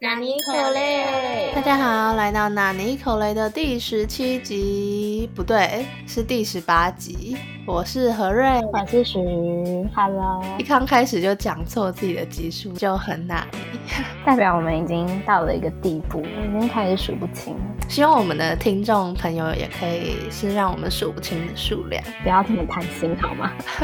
纳尼可雷，大家好，来到纳尼口雷的第十七集，不对，是第十八集。我是何瑞，我是徐，Hello。一刚开始就讲错自己的级数，就很难，代表我们已经到了一个地步，已经开始数不清。希望我们的听众朋友也可以是让我们数不清的数量，不要这么贪心好吗？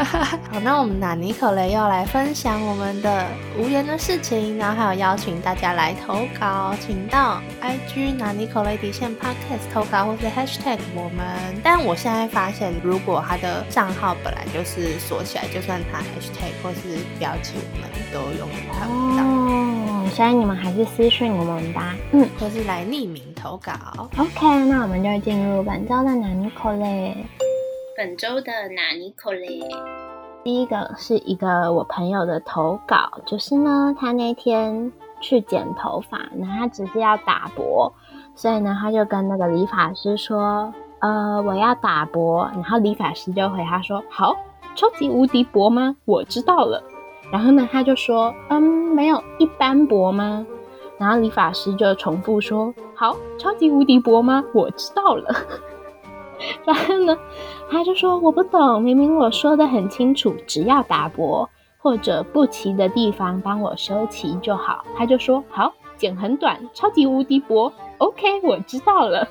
好，那我们纳尼可雷要来分享我们的无言的事情，然后还有邀请大家来投稿，请到 IG 纳尼可雷底线 Podcast 投稿，或是 Hashtag 我们。但我现在发现，如果他的账号本来就是锁起来，就算他 hashtag 或是标记，我们都永远看不到。哦，所以你们还是私讯我们吧，嗯，或是来匿名投稿。OK，那我们就进入本周的哪尼口嘞。本周的哪尼口嘞，第一个是一个我朋友的投稿，就是呢，他那天去剪头发，然后他只是要打薄，所以呢，他就跟那个理发师说。呃，我要打薄，然后理发师就回他说：“好，超级无敌薄吗？我知道了。”然后呢，他就说：“嗯，没有一般薄吗？”然后理发师就重复说：“好，超级无敌薄吗？我知道了。”然后呢，他就说：“我不懂，明明我说的很清楚，只要打薄或者不齐的地方帮我修齐就好。”他就说：“好，剪很短，超级无敌薄。” OK，我知道了。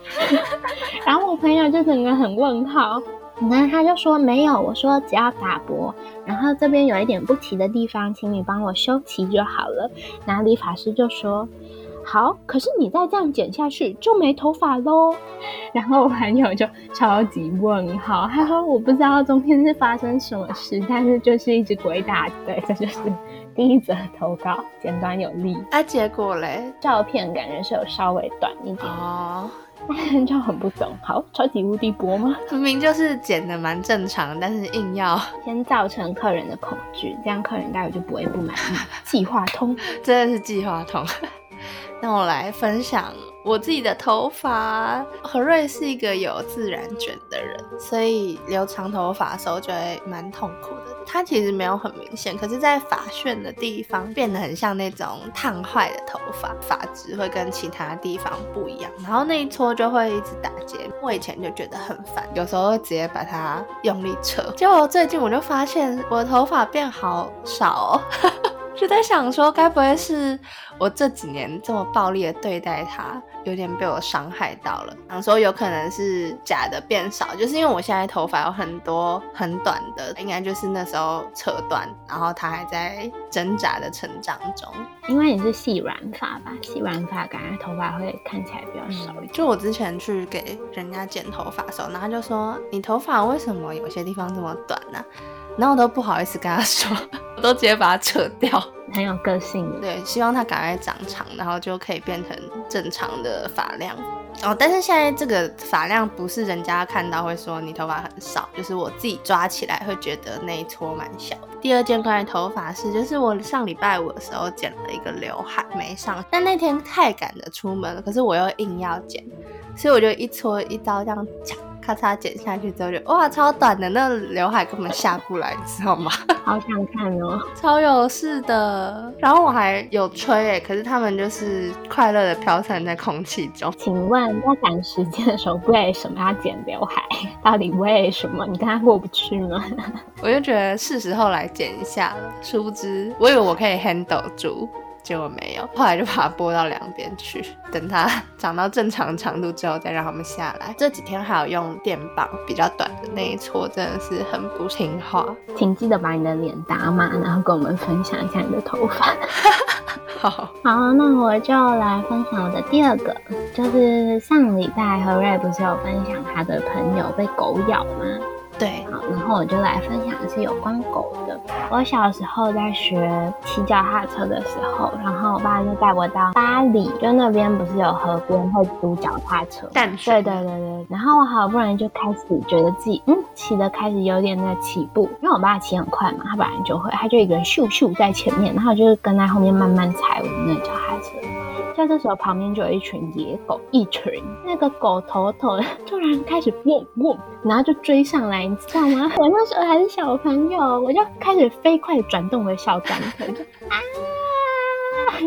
然后我朋友就整个很问号，然后他就说没有，我说只要打薄，然后这边有一点不齐的地方，请你帮我修齐就好了。然后理发师就说好，可是你再这样剪下去就没头发喽。然后我朋友就超级问号，他说我不知道中间是发生什么事，但是就是一直鬼打对，这就是。第一则投稿简短有力，啊，结果嘞，照片感觉是有稍微短一点哦，就很不懂，好，超级无敌薄吗？明明就是剪的蛮正常，但是硬要先造成客人的恐惧，这样客人待会就不会不满意。计划通，真的是计划通。那我来分享。我自己的头发，何瑞是一个有自然卷的人，所以留长头发的时候就会蛮痛苦的。它其实没有很明显，可是，在发旋的地方变得很像那种烫坏的头发，发质会跟其他地方不一样，然后那一撮就会一直打结。我以前就觉得很烦，有时候会直接把它用力扯。结果最近我就发现我的头发变好少。哦就在想说，该不会是我这几年这么暴力的对待他，有点被我伤害到了？想说有可能是假的变少，就是因为我现在头发有很多很短的，应该就是那时候扯断，然后他还在挣扎的成长中。因为你是细软发吧，细软发感觉头发会看起来比较少。就我之前去给人家剪头发的时候，然后就说你头发为什么有些地方这么短呢？然后我都不好意思跟他说，我都直接把它扯掉，很有个性。对，希望它赶快长长，然后就可以变成正常的发量。哦，但是现在这个发量不是人家看到会说你头发很少，就是我自己抓起来会觉得那一撮蛮小。第二件关于头发是，就是我上礼拜五的时候剪了一个刘海没上，但那天太赶着出门了，可是我又硬要剪，所以我就一撮一刀这样剪。咔嚓剪下去之后就哇超短的那刘海根本下不来，你知道吗？好想看哦，超有事的。然后我还有吹诶，可是他们就是快乐的飘散在空气中。请问在赶时间的时候为什么要剪刘海？到底为什么？你跟他过不去吗？我就觉得是时候来剪一下了。殊不知，我以为我可以 handle 住。结果没有，后来就把它拨到两边去，等它长到正常长度之后再让它们下来。这几天还有用电棒比较短的那一撮，真的是很不听话。请记得把你的脸打码，然后跟我们分享一下你的头发。好，好，那我就来分享我的第二个，就是上礼拜何瑞不是有分享他的朋友被狗咬吗？对，好，然后我就来分享的是有关狗的。我小时候在学骑脚踏车的时候，然后我爸就带我到巴黎，就那边不是有河边会租脚踏车？淡水。对对对对。然后我好不容易就开始觉得自己嗯骑的开始有点在起步，因为我爸骑很快嘛，他本来就会，他就一个人咻咻在前面，然后就是跟在后面慢慢踩我们那脚踏车。在这时候，旁边就有一群野狗，一群那个狗头头 突然开始汪汪，然后就追上来，你知道吗？我那时候还是小朋友，我就开始飞快转动我的小短腿，就 啊，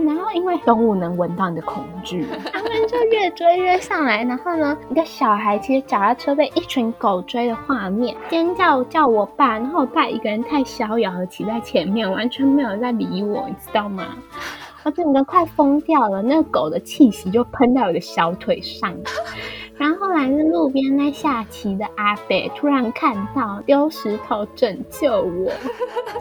然后因为为动物能闻到你的恐惧，他们就越追越上来。然后呢，一个小孩骑脚踏车被一群狗追的画面，尖叫叫我爸，然后我爸一个人太逍遥的骑在前面，完全没有在理我，你知道吗？我整个快疯掉了，那个狗的气息就喷到我的小腿上。然后后来是路边在下棋的阿北突然看到丢石头拯救我，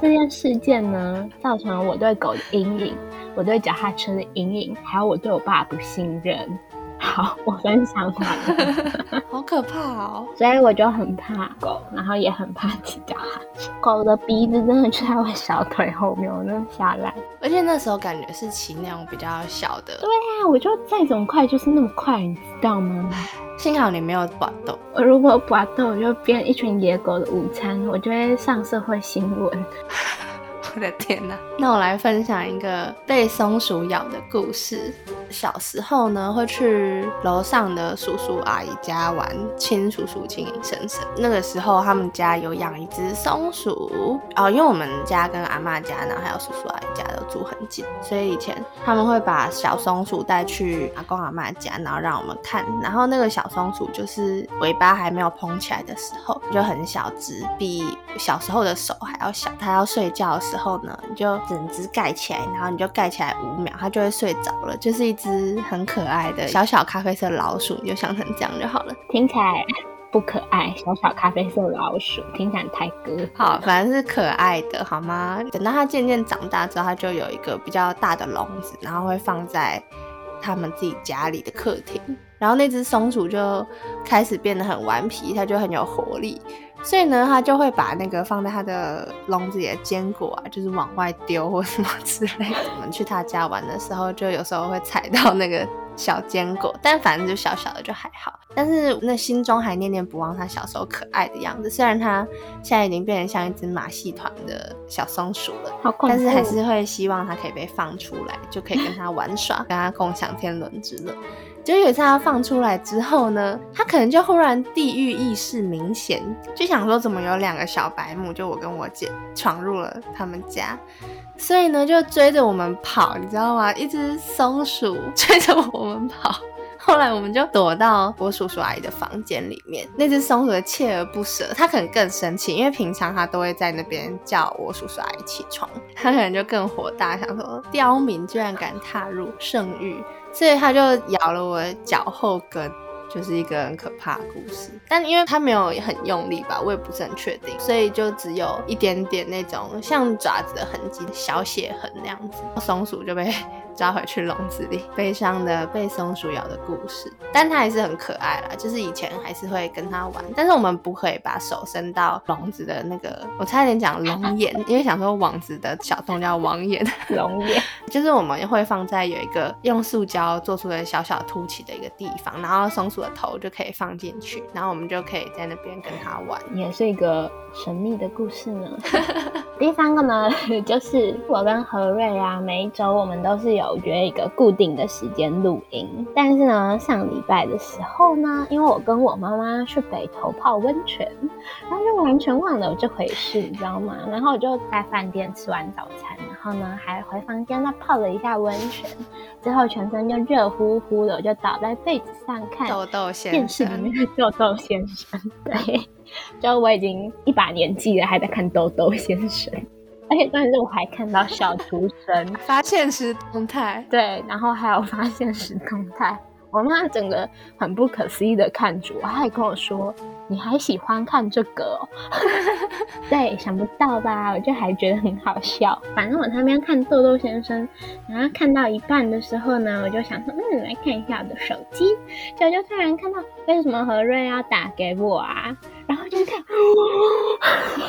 这件事件呢，造成了我对狗的阴影，我对脚踏车的阴影，还有我对我爸不信任。好，我分享完了。好可怕哦！所以我就很怕狗，然后也很怕骑脚踏车。狗的鼻子真的就在我小腿后面，我真的吓烂。而且那时候感觉是骑那种比较小的，对啊，我就再怎么快就是那么快，你知道吗？幸好你没有拔豆。我如果拔豆，我就变一群野狗的午餐，我就会上社会新闻。我的天哪！那我来分享一个被松鼠咬的故事。小时候呢，会去楼上的叔叔阿姨家玩亲叔叔、亲婶婶。那个时候，他们家有养一只松鼠哦，因为我们家跟阿妈家，然后还有叔叔阿姨家都住很近，所以以前他们会把小松鼠带去阿公阿妈家，然后让我们看。然后那个小松鼠就是尾巴还没有蓬起来的时候，就很小只，比小时候的手还要小。它要睡觉的时候呢，你就整只盖起来，然后你就盖起来五秒，它就会睡着了，就是一。只很可爱的小小咖啡色老鼠，你就想成这样就好了。听起来不可爱，小小咖啡色老鼠听起来太哥。好，反正是可爱的，好吗？等到它渐渐长大之后，它就有一个比较大的笼子，然后会放在他们自己家里的客厅。然后那只松鼠就开始变得很顽皮，它就很有活力。所以呢，它就会把那个放在它的笼子里的坚果啊，就是往外丢或什么之类的。我们去他家玩的时候，就有时候会踩到那个小坚果，但反正就小小的就还好。但是那心中还念念不忘它小时候可爱的样子。虽然它现在已经变成像一只马戏团的小松鼠了，但是还是会希望它可以被放出来，就可以跟它玩耍，跟它共享天伦之乐。就有一次他放出来之后呢，他可能就忽然地域意识明显，就想说怎么有两个小白目，就我跟我姐闯入了他们家，所以呢就追着我们跑，你知道吗？一只松鼠 追着我们跑，后来我们就躲到我叔叔阿姨的房间里面。那只松鼠锲而不舍，它可能更生气，因为平常它都会在那边叫我叔叔阿姨起床，它可能就更火大，想说刁民居然敢踏入圣域。所以他就咬了我脚后跟，就是一个很可怕的故事。但因为他没有很用力吧，我也不是很确定，所以就只有一点点那种像爪子的痕迹，小血痕那样子。松鼠就被。抓回去笼子里，悲伤的被松鼠咬的故事，但它还是很可爱啦。就是以前还是会跟它玩，但是我们不可以把手伸到笼子的那个，我差点讲笼眼，因为想说网子的小洞叫网眼，笼眼 就是我们会放在有一个用塑胶做出的小小凸起的一个地方，然后松鼠的头就可以放进去，然后我们就可以在那边跟他玩，也是一个神秘的故事呢。第三个呢，就是我跟何瑞啊，每一周我们都是有。约一个固定的时间录音，但是呢，上礼拜的时候呢，因为我跟我妈妈去北头泡温泉，然后就完全忘了有这回事，你知道吗？然后我就在饭店吃完早餐，然后呢，还回房间再泡了一下温泉，之后全身就热乎乎的，我就倒在被子上看豆豆先电视里面的豆豆先生，对，就我已经一把年纪了，还在看豆豆先生。而且，但是我还看到小厨神 发现实动态，对，然后还有发现实动态，我妈整个很不可思议的看着我，她还跟我说：“你还喜欢看这个？” 对，想不到吧？我就还觉得很好笑。反正我那边看豆豆先生，然后看到一半的时候呢，我就想说：“嗯，来看一下我的手机。”就就突然看到为什么何瑞要打给我啊？然后就看。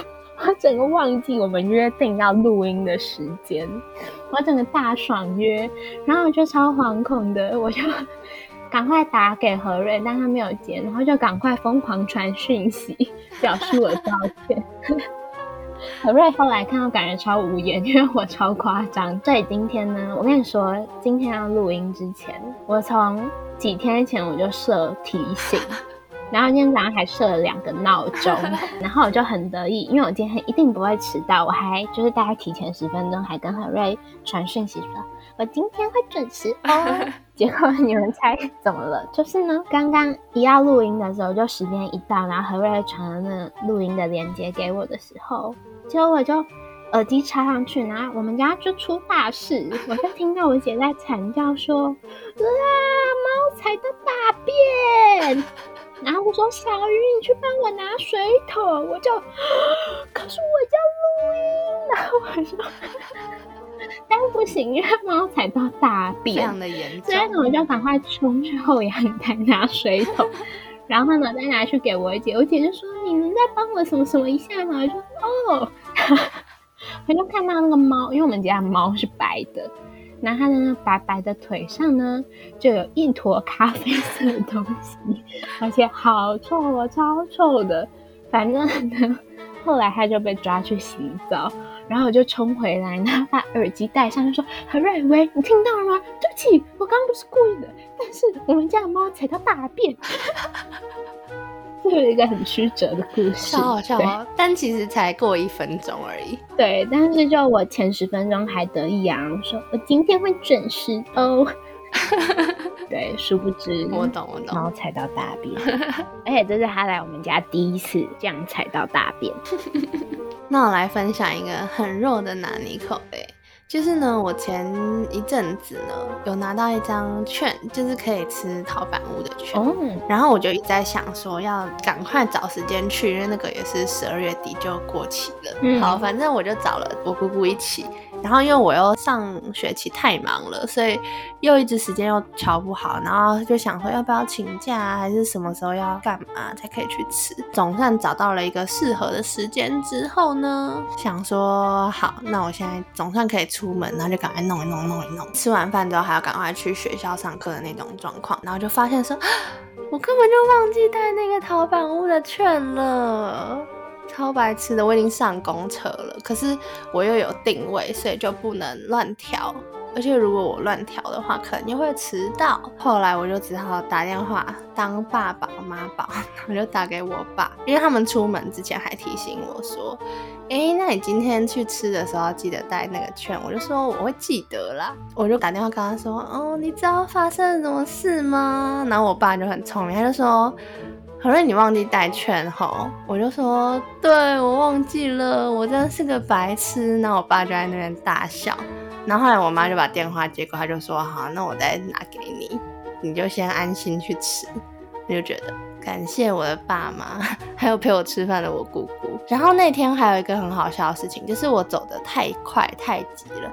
我整个忘记我们约定要录音的时间，我整个大爽约，然后我就超惶恐的，我就 赶快打给何瑞，但他没有接，然后就赶快疯狂传讯息 表示我道歉。何瑞后来看到感觉超无言，因为我超夸张。所以今天呢，我跟你说，今天要录音之前，我从几天前我就设提醒。然后今天早上还设了两个闹钟，然后我就很得意，因为我今天一定不会迟到，我还就是大概提前十分钟，还跟何瑞传讯息说，我今天会准时哦。结果你们猜怎么了？就是呢，刚刚一要录音的时候，就时间一到，然后何瑞传了那录音的链接给我的时候，结果我就耳机插上去，然后我们家就出大事，我就听到我姐在惨叫说：“啊，猫踩到大便！”然后我说：“小鱼，你去帮我拿水桶。”我就，可是我要录音，然后我说。但不行，因为猫踩到大便，非常的严重，所以我就赶快冲去后阳台拿水桶，然后呢再拿去给我姐，我姐就说：“你能再帮我什么什么一下吗？”我说：“哦。”我就看到那个猫，因为我们家猫是白的，然后它的那白白的腿上呢，就有一坨咖啡色的东西，而且好臭啊，超臭的。反正呢，后来它就被抓去洗澡。然后我就冲回来，然后把耳机戴上，就说：“何瑞，威，你听到了吗？对不起，我刚刚不是故意的，但是我们家的猫踩到大便。”这是一个很曲折的故事，好笑哦。但其实才过一分钟而已。对，但是就我前十分钟还得意洋洋说：“我今天会准时哦。”对，殊不知我懂我懂，猫踩到大便，而且这是他来我们家第一次这样踩到大便。那我来分享一个很弱的拿尼口嘞，就是呢，我前一阵子呢有拿到一张券，就是可以吃陶板屋的券，然后我就一直在想说要赶快找时间去，因为那个也是十二月底就过期了。好，反正我就找了我姑姑一起。然后因为我又上学期太忙了，所以又一直时间又调不好，然后就想说要不要请假，还是什么时候要干嘛才可以去吃。总算找到了一个适合的时间之后呢，想说好，那我现在总算可以出门，然后就赶快弄一弄，弄一弄。吃完饭之后还要赶快去学校上课的那种状况，然后就发现说，我根本就忘记带那个淘宝屋的券了。超白痴的，我已经上公车了，可是我又有定位，所以就不能乱调。而且如果我乱调的话，可能就会迟到。后来我就只好打电话当爸宝妈宝，我就打给我爸，因为他们出门之前还提醒我说：“哎，那你今天去吃的时候记得带那个券。”我就说我会记得啦。我就打电话跟他说：“哦，你知道发生了什么事吗？”然后我爸就很聪明，他就说。可是你忘记带券吼，我就说对我忘记了，我真的是个白痴。那我爸就在那边大笑，然后后来我妈就把电话接过，她就说好，那我再拿给你，你就先安心去吃。我就觉得感谢我的爸妈，还有陪我吃饭的我姑姑。然后那天还有一个很好笑的事情，就是我走的太快太急了。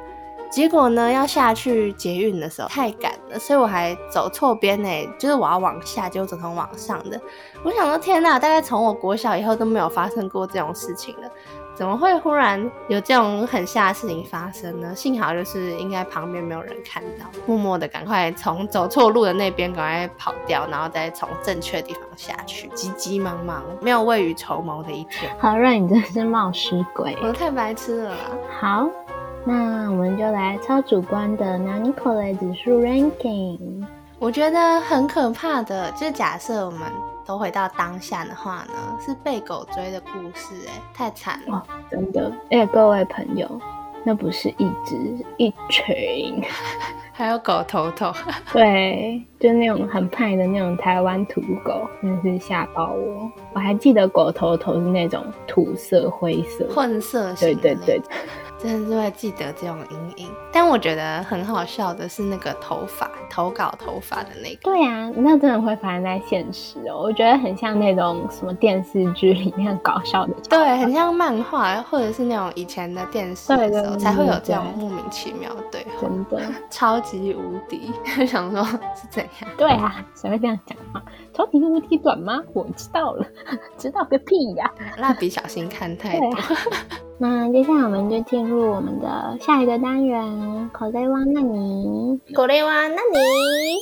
结果呢，要下去捷运的时候太赶了，所以我还走错边呢，就是我要往下，结果走成往上的。我想说，天呐，大概从我国小以后都没有发生过这种事情了，怎么会忽然有这种很吓的事情发生呢？幸好就是应该旁边没有人看到，默默的赶快从走错路的那边赶快跑掉，然后再从正确的地方下去，急急忙忙，没有未雨绸缪的一天。好，让你真是冒失鬼，我太白痴了啦。好。那我们就来超主观的 Nanicole 指数 ranking。我觉得很可怕的，就假设我们都回到当下的话呢，是被狗追的故事，哎，太惨了，真的。哎，各位朋友，那不是一只，一群，还有狗头头，对，就那种很派的那种台湾土狗，真是吓到我。我还记得狗头头是那种土色、灰色、混色对对对。真的是会记得这种阴影，但我觉得很好笑的是那个头发投稿头发的那个。对啊，那真的会发生在现实哦。我觉得很像那种什么电视剧里面搞笑的。对，很像漫画或者是那种以前的电视的时候才会有这种莫名其妙的对话。真的超级无敌，想说是怎样？对啊，谁会这样讲话？超级无敌短吗？我知道了，知道个屁呀！蜡笔小新看太多。那接下来我们就进入我们的下一个单元——口雷哇那尼。口雷哇那尼，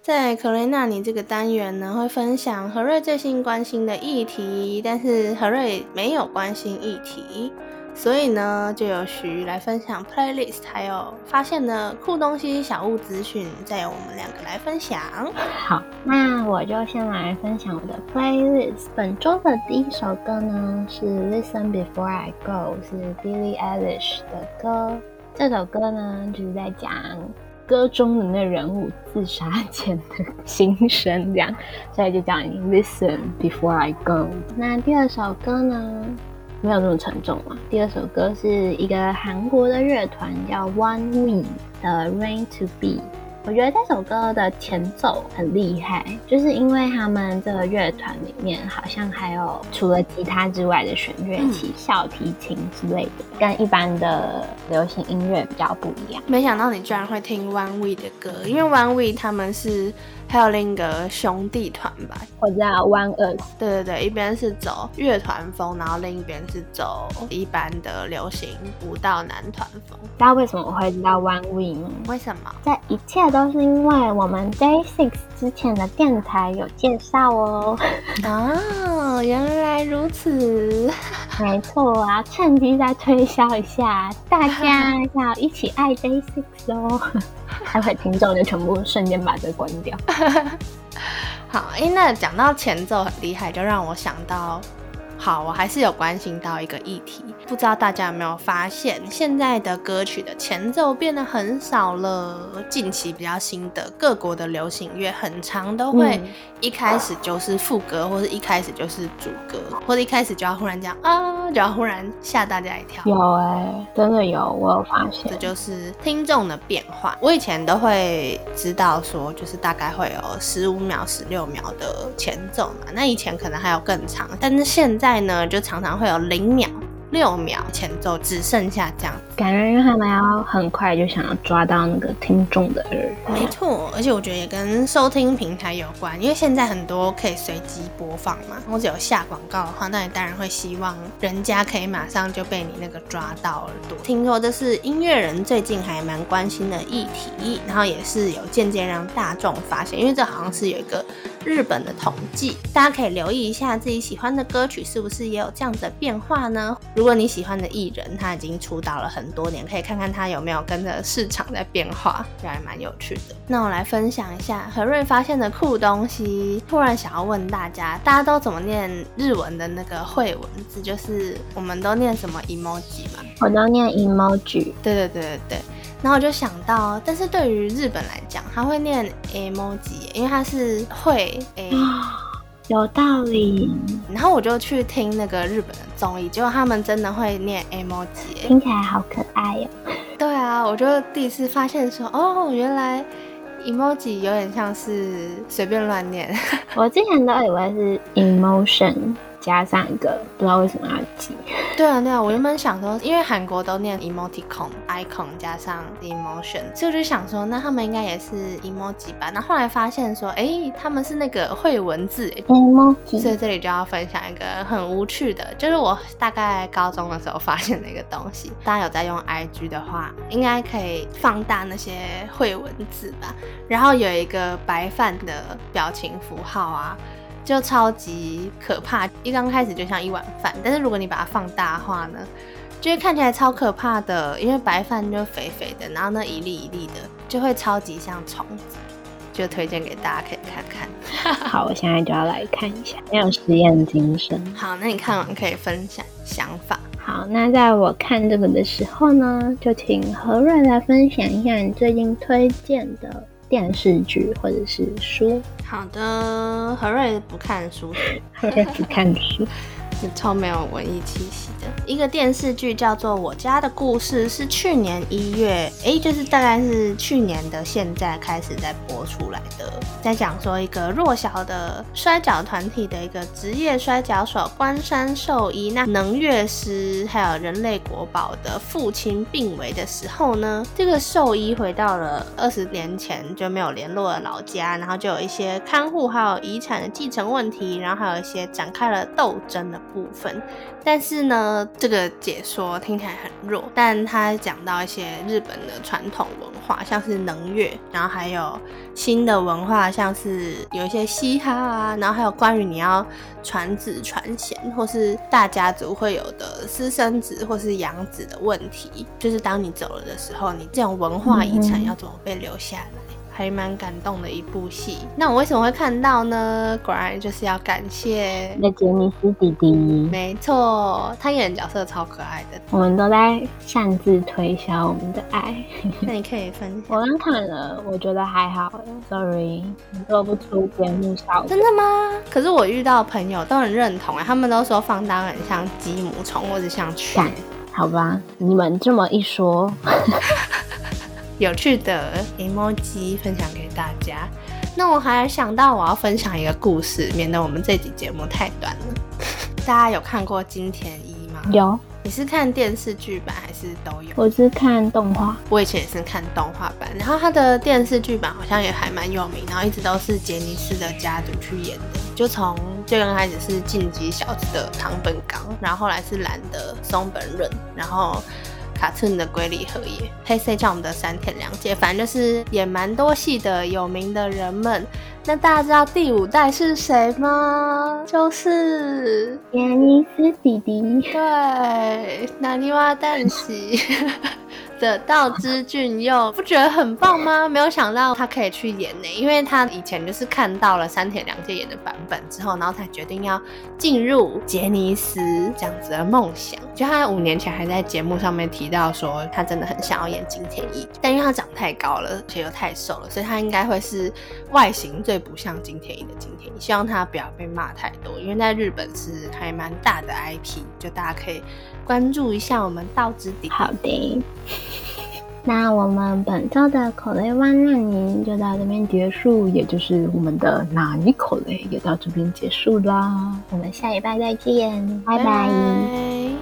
在口雷那尼这个单元呢，会分享何瑞最新关心的议题，但是何瑞没有关心议题。所以呢，就有徐来分享 playlist，还有发现的酷东西、小物资讯，再由我们两个来分享。好，那我就先来分享我的 playlist。本周的第一首歌呢是 Listen Before I Go，是 Billie Eilish 的歌。这首歌呢就是在讲歌中的那人物自杀前的心声，这样，所以就叫你 Listen Before I Go。那第二首歌呢？没有那么沉重嘛。第二首歌是一个韩国的乐团叫 One We 的 Rain to Be。我觉得这首歌的前奏很厉害，就是因为他们这个乐团里面好像还有除了吉他之外的弦乐器，小提琴之类的，跟一般的流行音乐比较不一样。没想到你居然会听 One We 的歌，因为 One We 他们是。还有另一个兄弟团吧，我知道 One Earth。对对对，一边是走乐团风，然后另一边是走一般的流行舞蹈男团风。知道为什么我会知道 One We 吗？为什么？这一切都是因为我们 Day Six 之前的电台有介绍哦。哦，原来如此。没错，我要趁机再推销一下，大家要一起爱 Day Six 哦。待会听众就全部瞬间把这关掉。好，哎，那讲到前奏很厉害，就让我想到。好，我还是有关心到一个议题，不知道大家有没有发现，现在的歌曲的前奏变得很少了。近期比较新的各国的流行乐，很长都会一开始就是副歌，或者一开始就是主歌，或者一开始就要忽然讲啊，就要忽然吓大家一跳。有哎，真的有，我有发现。这就是听众的变化。我以前都会知道说，就是大概会有十五秒、十六秒的前奏嘛。那以前可能还有更长，但是现在。呢，就常常会有零秒。六秒前奏只剩下这样，感觉因为他们要很快就想要抓到那个听众的耳。没错，而且我觉得也跟收听平台有关，因为现在很多可以随机播放嘛，或者有下广告的话，那你当然会希望人家可以马上就被你那个抓到耳朵。听说这是音乐人最近还蛮关心的议题，然后也是有渐渐让大众发现，因为这好像是有一个日本的统计，大家可以留意一下自己喜欢的歌曲是不是也有这样子的变化呢？如如果你喜欢的艺人他已经出道了很多年，可以看看他有没有跟着市场在变化，这还蛮有趣的。那我来分享一下何瑞发现的酷东西。突然想要问大家，大家都怎么念日文的那个会文字？就是我们都念什么 emoji 嘛？我都念 emoji。对对对对对。然后我就想到，但是对于日本来讲，他会念 emoji，因为他是会诶。有道理，然后我就去听那个日本的综艺，结果他们真的会念 emoji，听起来好可爱哟。对啊，我就第一次发现说，哦，原来 emoji 有点像是随便乱念。我之前都以为是 emotion。加上一个不知道为什么要记。对啊，对啊，我原本想说，因为韩国都念 emoticon icon 加上 emotion，所以我就想说，那他们应该也是 emoji 吧？那后来发现说，哎，他们是那个会文字 emoji，所以这里就要分享一个很无趣的，就是我大概高中的时候发现的一个东西。大家有在用 IG 的话，应该可以放大那些会文字吧？然后有一个白饭的表情符号啊。就超级可怕，一刚开始就像一碗饭，但是如果你把它放大化呢，就会看起来超可怕的，因为白饭就肥肥的，然后那一粒一粒的就会超级像虫子，就推荐给大家可以看看。好，我现在就要来看一下，要有实验精神。好，那你看完可以分享想法。好，那在我看这个的时候呢，就请何瑞来分享一下你最近推荐的。电视剧或者是书。好的，何瑞不看书，何瑞不看书。超没有文艺气息的一个电视剧叫做《我家的故事》，是去年一月，哎，就是大概是去年的现在开始在播出来的，在讲说一个弱小的摔跤团体的一个职业摔跤手关山寿一，那能乐师还有人类国宝的父亲病危的时候呢，这个寿一回到了二十年前就没有联络的老家，然后就有一些看护还有遗产的继承问题，然后还有一些展开了斗争的。部分。但是呢，这个解说听起来很弱，但他讲到一些日本的传统文化，像是能乐，然后还有新的文化，像是有一些嘻哈啊，然后还有关于你要传子传贤，或是大家族会有的私生子或是养子的问题，就是当你走了的时候，你这种文化遗产要怎么被留下来？还蛮感动的一部戏。那我为什么会看到呢？果然就是要感谢那杰尼斯弟弟。没错，他演的角色超可爱的。我们都在擅自推销我们的爱。那你可以分享。我刚看了，我觉得还好。Sorry，你做不出节目效果。真的吗？可是我遇到朋友都很认同哎，他们都说放当很像鸡母虫或者像犬。好吧，你们这么一说。有趣的 emoji 分享给大家。那我还想到我要分享一个故事，免得我们这集节目太短了。大家有看过金田一吗？有。你是看电视剧版还是都有？我是看动画。我以前也是看动画版，然后它的电视剧版好像也还蛮有名，然后一直都是杰尼斯的家族去演的。就从最刚开始是晋级小子的唐本刚，然后后来是蓝的松本润，然后。卡村的龟梨和也，黑色叫我们的山田凉介，反正就是也蛮多戏的有名的人们。那大家知道第五代是谁吗？就是杰尼斯弟弟，对，南泥瓦旦喜。的道之俊佑不觉得很棒吗？没有想到他可以去演呢，因为他以前就是看到了山田凉介演的版本之后，然后才决定要进入杰尼斯这样子的梦想。就他五年前还在节目上面提到说，他真的很想要演金田一，但因为他长太高了，且又太瘦了，所以他应该会是外形最不像金田一的金田一。希望他不要被骂太多，因为在日本是还蛮大的 IP，就大家可以关注一下我们道之底。好的。那我们本周的口雷湾让您就到这边结束，也就是我们的哪尼口雷也到这边结束啦。我们下礼拜再见，拜拜。